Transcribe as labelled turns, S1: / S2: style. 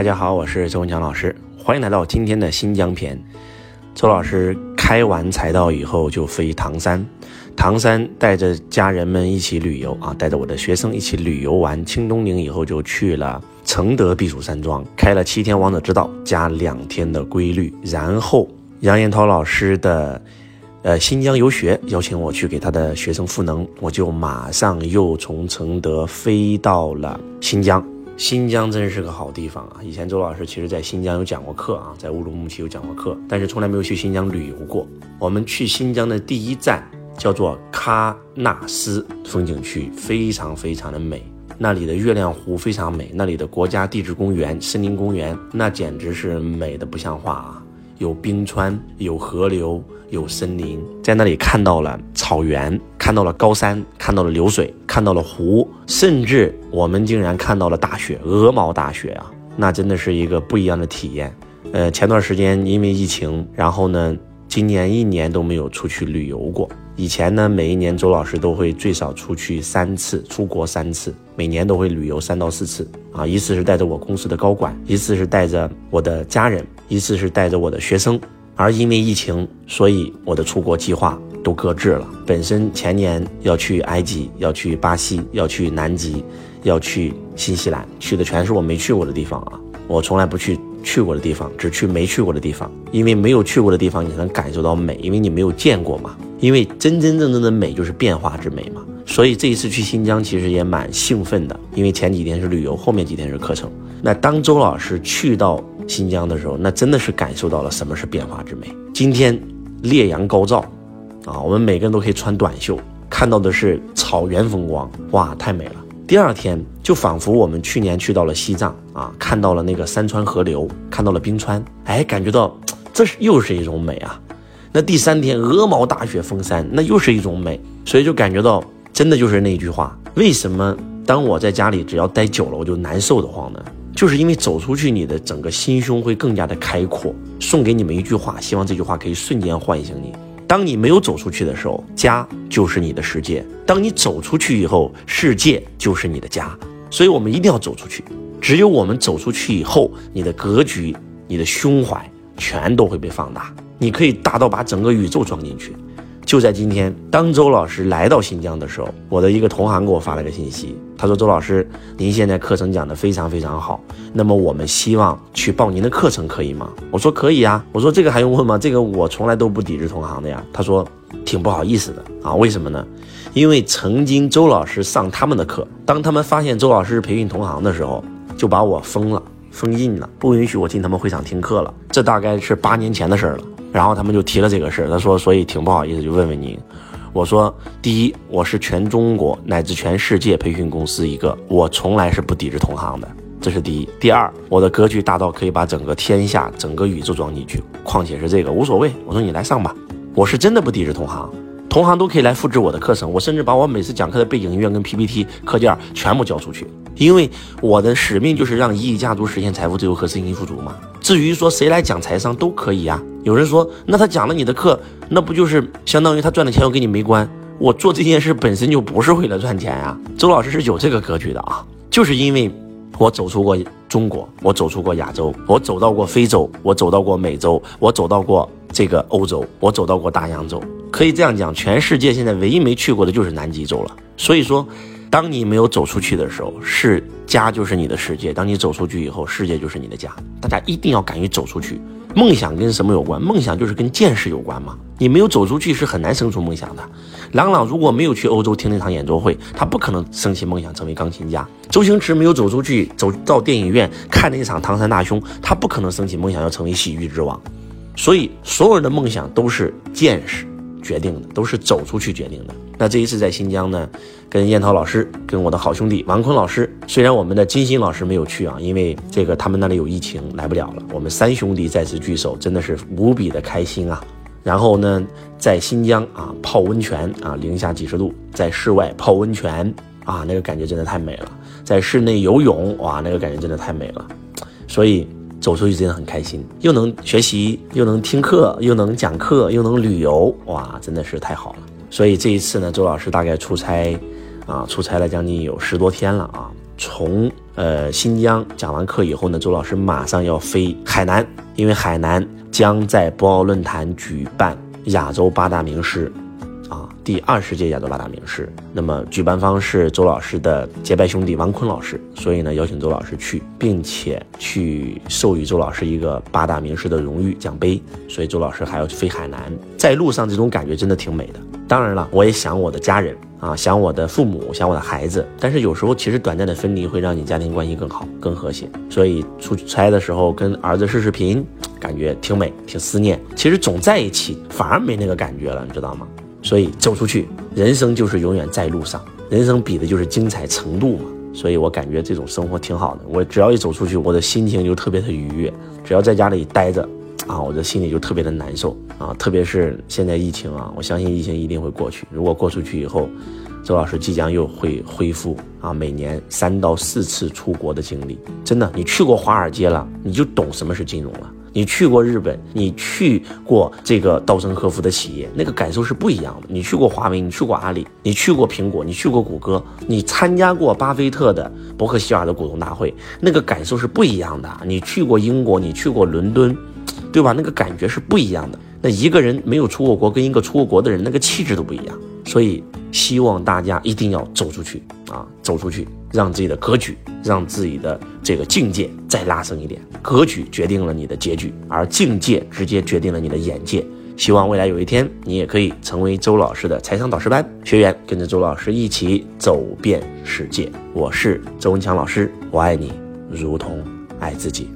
S1: 大家好，我是周文强老师，欢迎来到今天的新疆篇。周老师开完财道以后就飞唐山，唐山带着家人们一起旅游啊，带着我的学生一起旅游完清东陵以后，就去了承德避暑山庄，开了七天王者之道加两天的规律，然后杨延涛老师的呃新疆游学邀请我去给他的学生赋能，我就马上又从承德飞到了新疆。新疆真是个好地方啊！以前周老师其实在新疆有讲过课啊，在乌鲁木齐有讲过课，但是从来没有去新疆旅游过。我们去新疆的第一站叫做喀纳斯风景区，非常非常的美。那里的月亮湖非常美，那里的国家地质公园、森林公园那简直是美的不像话啊！有冰川，有河流。有森林，在那里看到了草原，看到了高山，看到了流水，看到了湖，甚至我们竟然看到了大雪，鹅毛大雪啊！那真的是一个不一样的体验。呃，前段时间因为疫情，然后呢，今年一年都没有出去旅游过。以前呢，每一年周老师都会最少出去三次，出国三次，每年都会旅游三到四次啊。一次是带着我公司的高管，一次是带着我的家人，一次是带着我的学生。而因为疫情，所以我的出国计划都搁置了。本身前年要去埃及，要去巴西，要去南极，要去新西兰，去的全是我没去过的地方啊！我从来不去去过的地方，只去没去过的地方。因为没有去过的地方，你能感受到美，因为你没有见过嘛。因为真真正正的美就是变化之美嘛。所以这一次去新疆其实也蛮兴奋的，因为前几天是旅游，后面几天是课程。那当周老师去到。新疆的时候，那真的是感受到了什么是变化之美。今天烈阳高照，啊，我们每个人都可以穿短袖，看到的是草原风光，哇，太美了。第二天就仿佛我们去年去到了西藏啊，看到了那个山川河流，看到了冰川，哎，感觉到这是又是一种美啊。那第三天鹅毛大雪封山，那又是一种美，所以就感觉到真的就是那句话，为什么当我在家里只要待久了我就难受的慌呢？就是因为走出去，你的整个心胸会更加的开阔。送给你们一句话，希望这句话可以瞬间唤醒你。当你没有走出去的时候，家就是你的世界；当你走出去以后，世界就是你的家。所以，我们一定要走出去。只有我们走出去以后，你的格局、你的胸怀全都会被放大。你可以大到把整个宇宙装进去。就在今天，当周老师来到新疆的时候，我的一个同行给我发了个信息，他说：“周老师，您现在课程讲得非常非常好，那么我们希望去报您的课程，可以吗？”我说：“可以啊。”我说：“这个还用问吗？这个我从来都不抵制同行的呀。”他说：“挺不好意思的啊，为什么呢？因为曾经周老师上他们的课，当他们发现周老师是培训同行的时候，就把我封了，封印了，不允许我进他们会场听课了。这大概是八年前的事儿了。”然后他们就提了这个事儿，他说，所以挺不好意思，就问问您。我说，第一，我是全中国乃至全世界培训公司一个，我从来是不抵制同行的，这是第一。第二，我的格局大到可以把整个天下、整个宇宙装进去，况且是这个无所谓。我说你来上吧，我是真的不抵制同行，同行都可以来复制我的课程，我甚至把我每次讲课的背景音乐跟 PPT 课件全部交出去，因为我的使命就是让一亿家族实现财富自由和身心富足嘛。至于说谁来讲财商都可以呀。有人说，那他讲了你的课，那不就是相当于他赚的钱又跟你没关？我做这件事本身就不是为了赚钱呀。周老师是有这个格局的啊，就是因为我走出过中国，我走出过亚洲，我走到过非洲，我走到过美洲，我走到过这个欧洲，我走到过大洋洲。可以这样讲，全世界现在唯一没去过的就是南极洲了。所以说。当你没有走出去的时候，是家就是你的世界；当你走出去以后，世界就是你的家。大家一定要敢于走出去。梦想跟什么有关？梦想就是跟见识有关嘛。你没有走出去，是很难生出梦想的。朗朗如果没有去欧洲听那场演奏会，他不可能升起梦想成为钢琴家。周星驰没有走出去，走到电影院看那场《唐山大兄》，他不可能升起梦想要成为喜剧之王。所以，所有人的梦想都是见识决定的，都是走出去决定的。那这一次在新疆呢，跟燕涛老师，跟我的好兄弟王坤老师，虽然我们的金星老师没有去啊，因为这个他们那里有疫情来不了了。我们三兄弟再次聚首，真的是无比的开心啊。然后呢，在新疆啊泡温泉啊，零下几十度，在室外泡温泉啊，那个感觉真的太美了。在室内游泳哇，那个感觉真的太美了。所以走出去真的很开心，又能学习，又能听课，又能讲课，又能旅游，哇，真的是太好了。所以这一次呢，周老师大概出差，啊，出差了将近有十多天了啊。从呃新疆讲完课以后呢，周老师马上要飞海南，因为海南将在博鳌论坛举办亚洲八大名师。啊第二十届亚洲八大名师，那么举办方是周老师的结拜兄弟王坤老师，所以呢邀请周老师去，并且去授予周老师一个八大名师的荣誉奖杯，所以周老师还要飞海南，在路上这种感觉真的挺美的。当然了，我也想我的家人啊，想我的父母，想我的孩子，但是有时候其实短暂的分离会让你家庭关系更好、更和谐。所以出差的时候跟儿子视视频，感觉挺美、挺思念。其实总在一起反而没那个感觉了，你知道吗？所以走出去，人生就是永远在路上，人生比的就是精彩程度嘛。所以我感觉这种生活挺好的。我只要一走出去，我的心情就特别的愉悦。只要在家里待着，啊，我的心里就特别的难受啊。特别是现在疫情啊，我相信疫情一定会过去。如果过出去以后，周老师即将又会恢复啊，每年三到四次出国的经历。真的，你去过华尔街了，你就懂什么是金融了。你去过日本，你去过这个稻盛和夫的企业，那个感受是不一样的。你去过华为，你去过阿里，你去过苹果，你去过谷歌，你参加过巴菲特的伯克希尔的股东大会，那个感受是不一样的。你去过英国，你去过伦敦，对吧？那个感觉是不一样的。那一个人没有出过国，跟一个出过国的人，那个气质都不一样。所以，希望大家一定要走出去啊，走出去，让自己的格局，让自己的这个境界再拉升一点。格局决定了你的结局，而境界直接决定了你的眼界。希望未来有一天，你也可以成为周老师的财商导师班学员，跟着周老师一起走遍世界。我是周文强老师，我爱你，如同爱自己。